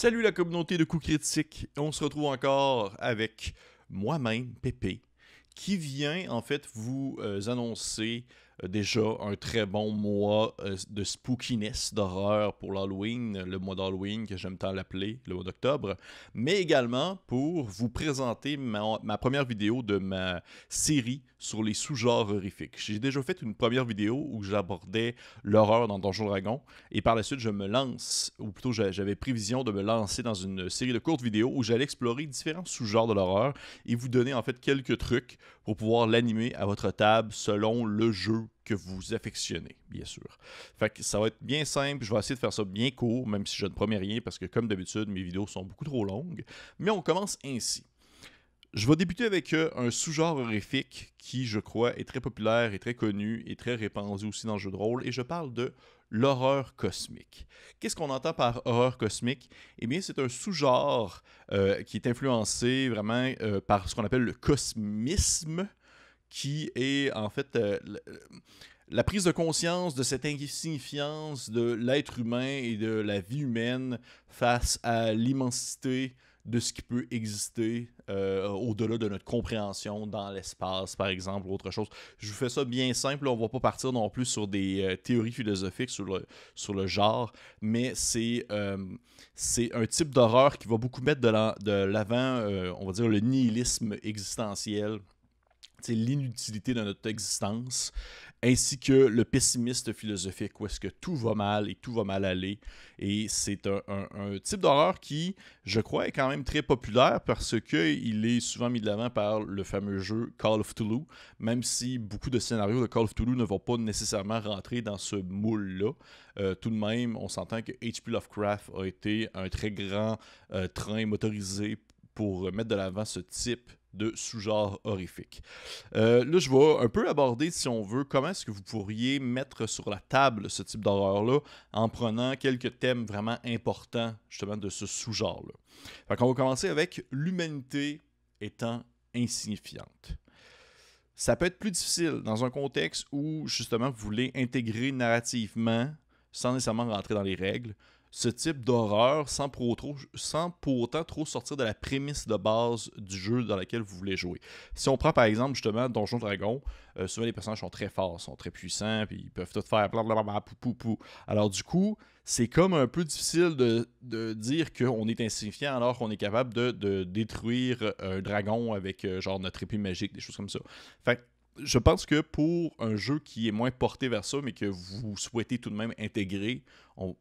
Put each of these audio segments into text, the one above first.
Salut la communauté de coups critiques. On se retrouve encore avec moi-même, Pépé, qui vient en fait vous euh, annoncer déjà un très bon mois euh, de spookiness, d'horreur pour l'Halloween, le mois d'Halloween que j'aime tant l'appeler, le mois d'octobre, mais également pour vous présenter ma, ma, première vidéo de ma série sur les sous-genres horrifiques. J'ai déjà fait une première vidéo où j'abordais l'horreur dans Donjon Dragon, et par la suite je me lance, ou plutôt j'avais prévision de me lancer dans une série de courtes vidéos où j'allais explorer différents sous-genres de l'horreur et vous donner en fait quelques trucs pour pouvoir l'animer à votre table selon le jeu que vous affectionnez, bien sûr. Fait ça va être bien simple, je vais essayer de faire ça bien court, même si je ne promets rien, parce que comme d'habitude, mes vidéos sont beaucoup trop longues. Mais on commence ainsi. Je vais débuter avec euh, un sous-genre horrifique qui, je crois, est très populaire et très connu et très répandu aussi dans le jeu de rôle, et je parle de l'horreur cosmique. Qu'est-ce qu'on entend par horreur cosmique? Eh bien, c'est un sous-genre euh, qui est influencé vraiment euh, par ce qu'on appelle le cosmisme, qui est en fait euh, la prise de conscience de cette insignifiance de l'être humain et de la vie humaine face à l'immensité de ce qui peut exister euh, au-delà de notre compréhension dans l'espace, par exemple, ou autre chose. Je vous fais ça bien simple, on ne va pas partir non plus sur des euh, théories philosophiques sur le, sur le genre, mais c'est euh, c'est un type d'horreur qui va beaucoup mettre de l'avant, on va dire, le nihilisme existentiel l'inutilité de notre existence, ainsi que le pessimiste philosophique, où est-ce que tout va mal et tout va mal aller. Et c'est un, type d'horreur qui, je crois, est quand même très populaire parce qu'il est souvent mis de l'avant par le fameux jeu Call of Toulouse, même si beaucoup de scénarios de Call of Toulouse ne vont pas nécessairement rentrer dans ce moule-là. Euh, tout de même, on s'entend que HP Lovecraft a été un très grand euh, train motorisé pour mettre de l'avant ce type de sous-genre horrifique. Euh, là, je vais un peu aborder, si on veut, comment est-ce que vous pourriez mettre sur la table ce type d'horreur-là en prenant quelques thèmes vraiment importants, justement, de ce sous-genre-là. Fait qu'on va commencer avec l'humanité étant insignifiante. Ça peut être plus difficile dans un contexte où, justement, vous voulez intégrer narrativement, sans nécessairement rentrer dans les règles, ce type d'horreur sans pour, autant trop sortir de la prémisse de base du jeu dans lequel vous voulez jouer. Si on prend par exemple justement Donjon Dragon, euh, souvent les personnages sont très forts, sont très puissants, puis ils peuvent tout faire blablabla, pou, pou, pou. Alors du coup, c'est comme un peu difficile de, dire qu'on est insignifiant alors qu'on est capable de, détruire un dragon avec euh, genre notre épée magique, des choses comme ça. Fait je pense que pour un jeu qui est moins porté vers ça, mais que vous souhaitez tout de même intégrer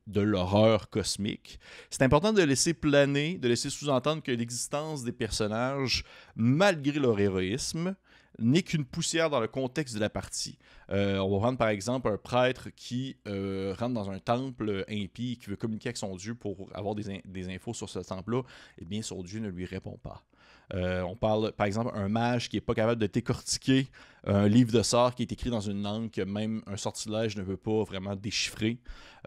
de l'horreur cosmique, c'est important de laisser planer, de laisser sous-entendre que l'existence des personnages, malgré leur héroïsme, n'est qu'une poussière dans le contexte de la partie. Euh, on va prendre par exemple un prêtre qui euh, rentre dans un temple impie, qui veut communiquer avec son dieu pour avoir des, des infos sur ce temple-là. Eh bien, son dieu ne lui répond pas. Euh, on parle, par exemple, un mage qui n'est pas capable de décortiquer un livre de sorts qui est écrit dans une langue que même un sortilège ne veut pas vraiment déchiffrer.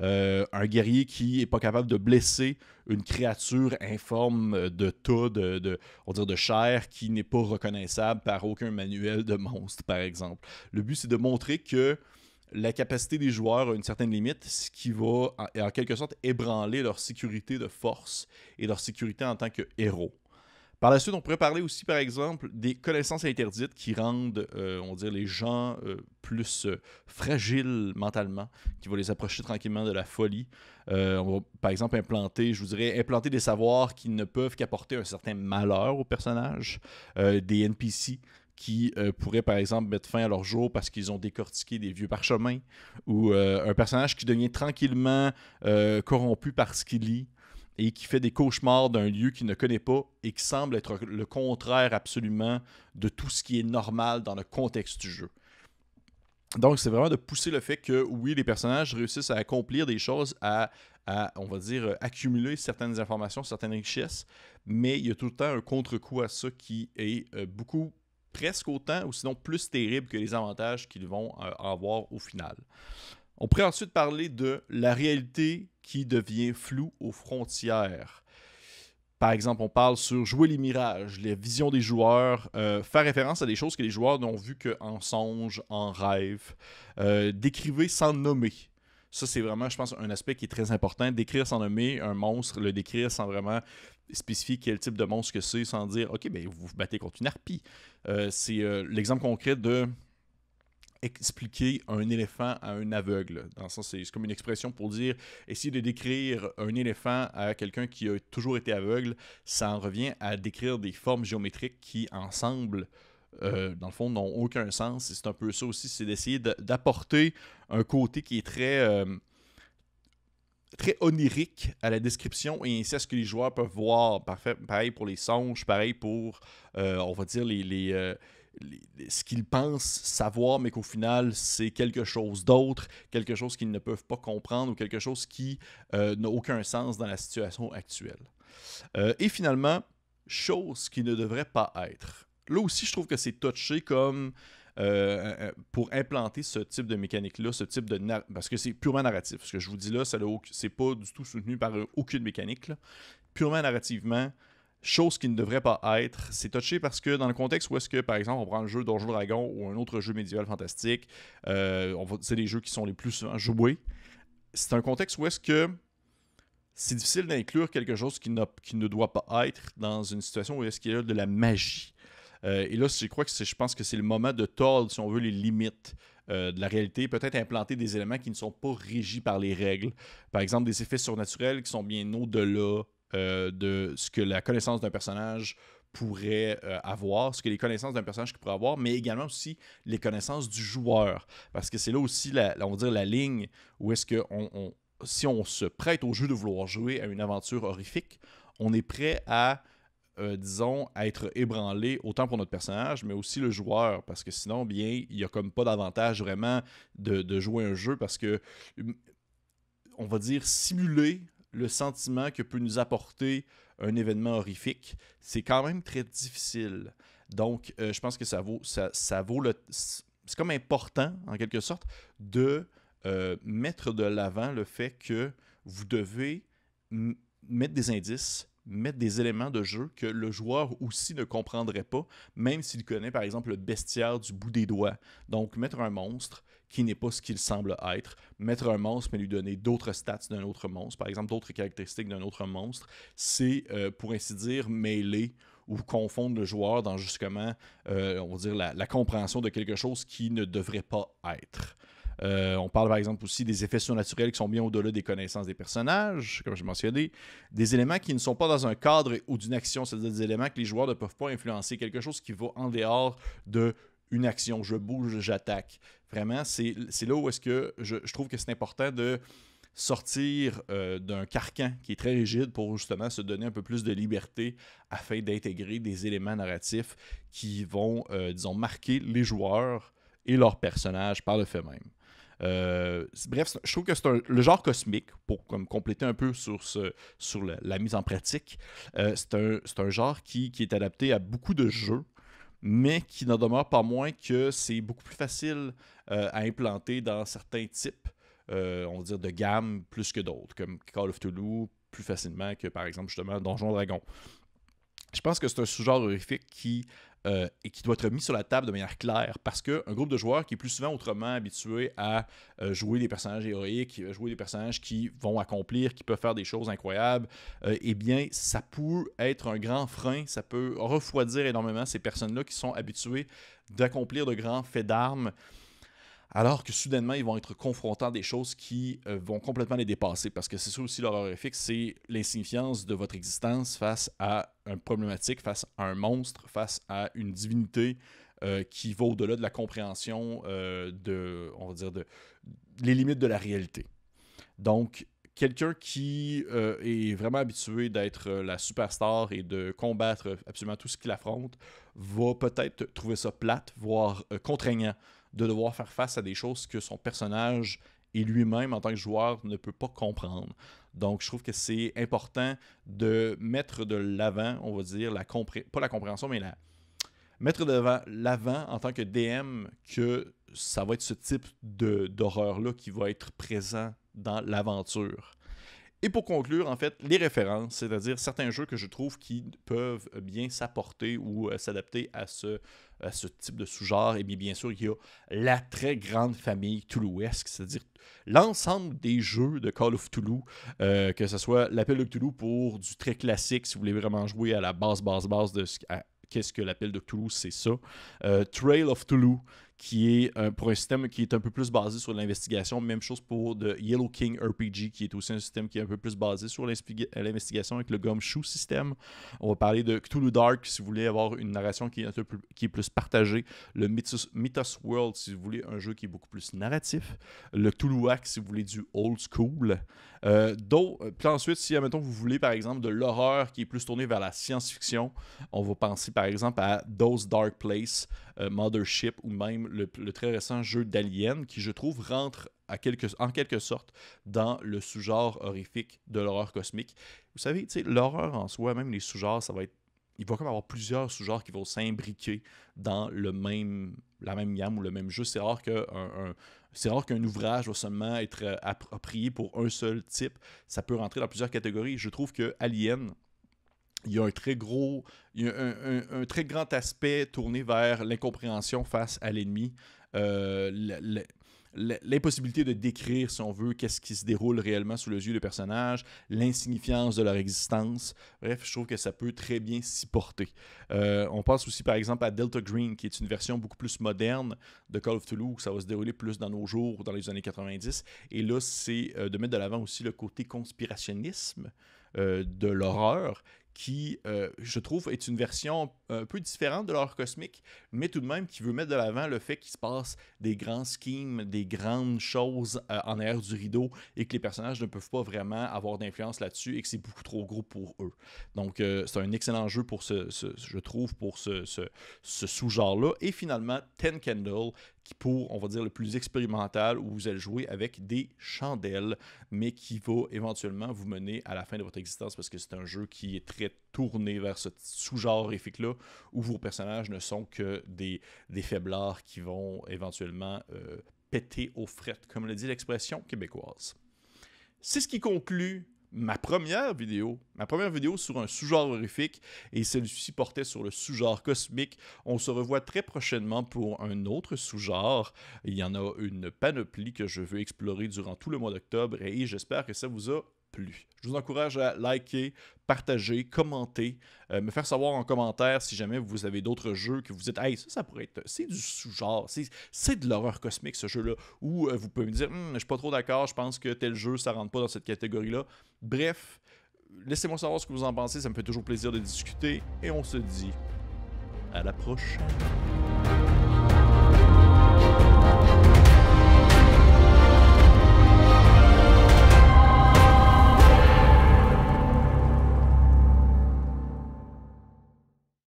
Euh, un guerrier qui n'est pas capable de blesser une créature informe de tas, de, dire de chair, qui n'est pas reconnaissable par aucun manuel de monstre, par exemple. Le but, c'est de montrer que la capacité des joueurs a une certaine limite, ce qui va en quelque sorte ébranler leur sécurité de force et leur sécurité en tant que héros. Par la suite, on pourrait parler aussi, par exemple, des connaissances interdites qui rendent, euh, on dire, les gens euh, plus euh, fragiles mentalement, qui vont les approcher tranquillement de la folie. on va, par exemple, implanter, je vous dirais, implanter des savoirs qui ne peuvent qu'apporter un certain malheur aux personnages, des NPC qui pourraient par exemple mettre fin à leur jour parce qu'ils ont décortiqué des vieux parchemins, ou un personnage qui devient tranquillement corrompu par ce qu'il lit, et qui fait des cauchemars d'un lieu qu'il ne connaît pas et qui semble être le contraire absolument de tout ce qui est normal dans le contexte du jeu. Donc, c'est vraiment de pousser le fait que, oui, les personnages réussissent à accomplir des choses, à, on va dire, accumuler certaines informations, certaines richesses, mais il y a tout le temps un contre-coup à ça qui est euh, beaucoup, presque autant, ou sinon plus terrible que les avantages qu'ils vont euh, avoir au final. On pourrait ensuite parler de la réalité qui devient floue aux frontières. Par exemple, on parle sur jouer les mirages, les visions des joueurs, euh, faire référence à des choses que les joueurs n'ont vues qu'en songe, en rêve. Euh, sans nommer. Ça, c'est vraiment, je pense, un aspect qui est très important. Décrire sans nommer un monstre, le décrire sans vraiment spécifier quel type de monstre que c'est, sans dire, OK, ben vous vous battez contre une harpie. Euh, c'est euh, l'exemple concret de expliquer un éléphant à un aveugle. C'est comme une expression pour dire essayer de décrire un éléphant à quelqu'un qui a toujours été aveugle, ça en revient à décrire des formes géométriques qui, ensemble, euh, dans le fond, n'ont aucun sens. c'est un peu ça aussi, c'est d'essayer d'apporter un côté qui est très, euh, très onirique à la description et ainsi à ce que les joueurs peuvent voir. Parfait, pareil pour les songes, pareil pour, euh, on va dire, les ce qu'ils pensent savoir, mais qu'au final, c'est quelque chose d'autre, quelque chose qu'ils ne peuvent pas comprendre ou quelque chose qui euh, n'a aucun sens dans la situation actuelle. Euh, et finalement, chose qui ne devrait pas être. Là aussi, je trouve que c'est touché comme euh, pour implanter ce type de mécanique-là, ce type de... Parce que c'est purement narratif. Ce que je vous dis là, c'est pas du tout soutenu par aucune mécanique. Purement narrativement, Chose qui ne devrait pas être. C'est touché parce que dans le contexte où est-ce que, par exemple, on prend le jeu Donjon Dragon ou un autre jeu médiéval fantastique, euh, c'est les jeux qui sont les plus souvent joués. C'est un contexte où est-ce que c'est difficile d'inclure quelque chose qui, ne doit pas être dans une situation où est-ce qu'il y a de la magie. Euh, et là, je crois que je pense que c'est le moment de tordre, si on veut, les limites euh, de la réalité, peut-être implanter des éléments qui ne sont pas régis par les règles. Par exemple, des effets surnaturels qui sont bien au-delà euh, de ce que la connaissance d'un personnage pourrait euh, avoir, ce que les connaissances d'un personnage pourrait avoir, mais également aussi les connaissances du joueur. Parce que c'est là aussi, la, ligne où est-ce que si on se prête au jeu de vouloir jouer à une aventure horrifique, on est prêt à, euh, disons, à être ébranlé autant pour notre personnage, mais aussi le joueur. Parce que sinon, bien, il n'y a comme pas d'avantage vraiment de, de, jouer un jeu parce que, on va dire, simuler le sentiment que peut nous apporter un événement horrifique, c'est quand même très difficile. Donc, euh, je pense que ça vaut, ça, ça vaut le. C'est comme important, en quelque sorte, de euh, mettre de l'avant le fait que vous devez mettre des indices, mettre des éléments de jeu que le joueur aussi ne comprendrait pas, même s'il connaît par exemple le bestiaire du bout des doigts. Donc, mettre un monstre, qui n'est pas ce qu'il semble être. Mettre un monstre, mais lui donner d'autres stats d'un autre monstre, par exemple d'autres caractéristiques d'un autre monstre, c'est, euh, pour ainsi dire, mêler ou confondre le joueur dans justement, euh, la, compréhension de quelque chose qui ne devrait pas être. Euh, on parle par exemple aussi des effets surnaturels qui sont bien au-delà des connaissances des personnages, comme j'ai mentionné. Des éléments qui ne sont pas dans un cadre ou d'une action, c'est-à-dire des éléments que les joueurs ne peuvent pas influencer. Quelque chose qui va en dehors de une action. Je bouge, j'attaque. Vraiment, c'est là où est-ce que je, trouve que c'est important de sortir euh, d'un carcan qui est très rigide pour justement se donner un peu plus de liberté afin d'intégrer des éléments narratifs qui vont, euh, disons, marquer les joueurs et leurs personnages par le fait même. Euh, bref, je trouve que c'est le genre cosmique, pour comme, compléter un peu sur, ce, sur la, mise en pratique, c'est un, un, genre qui, qui, est adapté à beaucoup de jeux mais qui n'en demeure pas moins que c'est beaucoup plus facile euh, à implanter dans certains types, euh, on va dire, de gamme plus que d'autres, comme Call of Toulouse, plus facilement que par exemple justement Donjon Dragon. Je pense que c'est un sous-genre horrifique qui euh, et qui doit être mis sur la table de manière claire parce qu'un groupe de joueurs qui est plus souvent autrement habitué à euh, jouer des personnages héroïques, jouer des personnages qui vont accomplir, qui peuvent faire des choses incroyables, euh, eh bien, ça peut être un grand frein, ça peut refroidir énormément ces personnes-là qui sont habituées d'accomplir de grands faits d'armes alors que soudainement, ils vont être confrontés à des choses qui euh, vont complètement les dépasser. Parce que c'est ça aussi l'horreur horrifique, c'est l'insignifiance de votre existence face à une problématique, face à un monstre, face à une divinité euh, qui va au-delà de la compréhension euh, de, on va dire, de, les limites de la réalité. Donc, quelqu'un qui est vraiment habitué d'être la superstar et de combattre absolument tout ce qu'il affronte va peut-être trouver ça plate, voire contraignant de devoir faire face à des choses que son personnage et lui-même en tant que joueur ne peut pas comprendre. Donc je trouve que c'est important de mettre de l'avant, on va dire, la pas la compréhension, mais la mettre de l'avant en tant que DM que ça va être ce type d'horreur-là qui va être présent dans l'aventure. Et pour conclure, en fait, les références, c'est-à-dire certains jeux que je trouve qui peuvent bien s'apporter ou s'adapter à ce, type de sous-genre. Et bien, bien sûr, il y a la très grande famille Toulouesque, c'est-à-dire l'ensemble des jeux de Call of Toulouse, que ce soit l'appel de Toulouse pour du très classique, si vous voulez vraiment jouer à la base, base, base de ce, qu'est-ce que l'appel de Toulouse, c'est ça. Trail of Toulouse, qui est euh, pour un système qui est un peu plus basé sur l'investigation. Même chose pour de Yellow King RPG, qui est aussi un système qui est un peu plus basé sur l'investigation avec le Gumshoe système. On va parler de Cthulhu Dark si vous voulez avoir une narration qui est, un peu plus, qui est plus partagée. Le Mythos, Mythos, World si vous voulez un jeu qui est beaucoup plus narratif. Le Cthulhuac si vous voulez du old school. Euh, euh puis ensuite, si admettons, vous voulez par exemple de l'horreur qui est plus tournée vers la science-fiction, on va penser par exemple à Those Dark Place, euh, Mothership ou même le, très récent jeu d'Alien qui, je trouve, rentre en quelque sorte dans le sous-genre horrifique de l'horreur cosmique. Vous savez, l'horreur en soi, même les sous-genres, ça va être il va comme avoir plusieurs sous-genres qui vont s'imbriquer dans la même gamme ou le même jeu. C'est rare qu'un qu'un ouvrage va seulement être euh, approprié pour un seul type. Ça peut rentrer dans plusieurs catégories. Je trouve que Alien, il y a un très gros, il y a un, très grand aspect tourné vers l'incompréhension face à l'ennemi. Euh, l'impossibilité de décrire, si on veut, qu'est-ce qui se déroule réellement sous les yeux des personnages, l'insignifiance de leur existence. Bref, je trouve que ça peut très bien s'y porter. Euh, on pense aussi, par exemple, à Delta Green, qui est une version beaucoup plus moderne de Call of Toulouse, où ça va se dérouler plus dans nos jours, dans les années 90. Et là, c'est euh, de mettre de l'avant aussi le côté conspirationnisme de l'horreur qui, euh, je trouve, est une version un peu différente de l'horreur cosmique, mais tout de même qui veut mettre de l'avant le fait qu'il se passe des grands schemes, des grandes choses euh, en arrière du rideau et que les personnages ne peuvent pas vraiment avoir d'influence là-dessus et que c'est beaucoup trop gros pour eux. Donc, euh, c'est un excellent jeu pour ce, je trouve, pour ce, ce, ce sous-genre-là. Et finalement, Ten Candle, qui pour, on va dire, le plus expérimental, où vous allez jouer avec des chandelles, mais qui va éventuellement vous mener à la fin de votre existence parce que c'est un jeu qui est très tourné vers ce sous-genre horrifique-là, où vos personnages ne sont que des, des faiblards qui vont éventuellement euh, péter aux frettes, comme le dit l'expression québécoise. C'est ce qui conclut ma première vidéo, ma première vidéo sur un sous-genre horrifique, et celui-ci portait sur le sous-genre cosmique. On se revoit très prochainement pour un autre sous-genre. Il y en a une panoplie que je veux explorer durant tout le mois d'octobre, et j'espère que ça vous a Je vous encourage à liker, partager, commenter, euh, me faire savoir en commentaire si jamais vous avez d'autres jeux que vous dites Hey, ça, pourrait être. C'est du sous-genre, c'est de l'horreur cosmique ce jeu-là. Ou euh, vous pouvez me dire hum, Je suis pas trop d'accord, je pense que tel jeu, ça rentre pas dans cette catégorie-là. Bref, laissez-moi savoir ce que vous en pensez, ça me fait toujours plaisir de discuter. Et on se dit à la prochaine.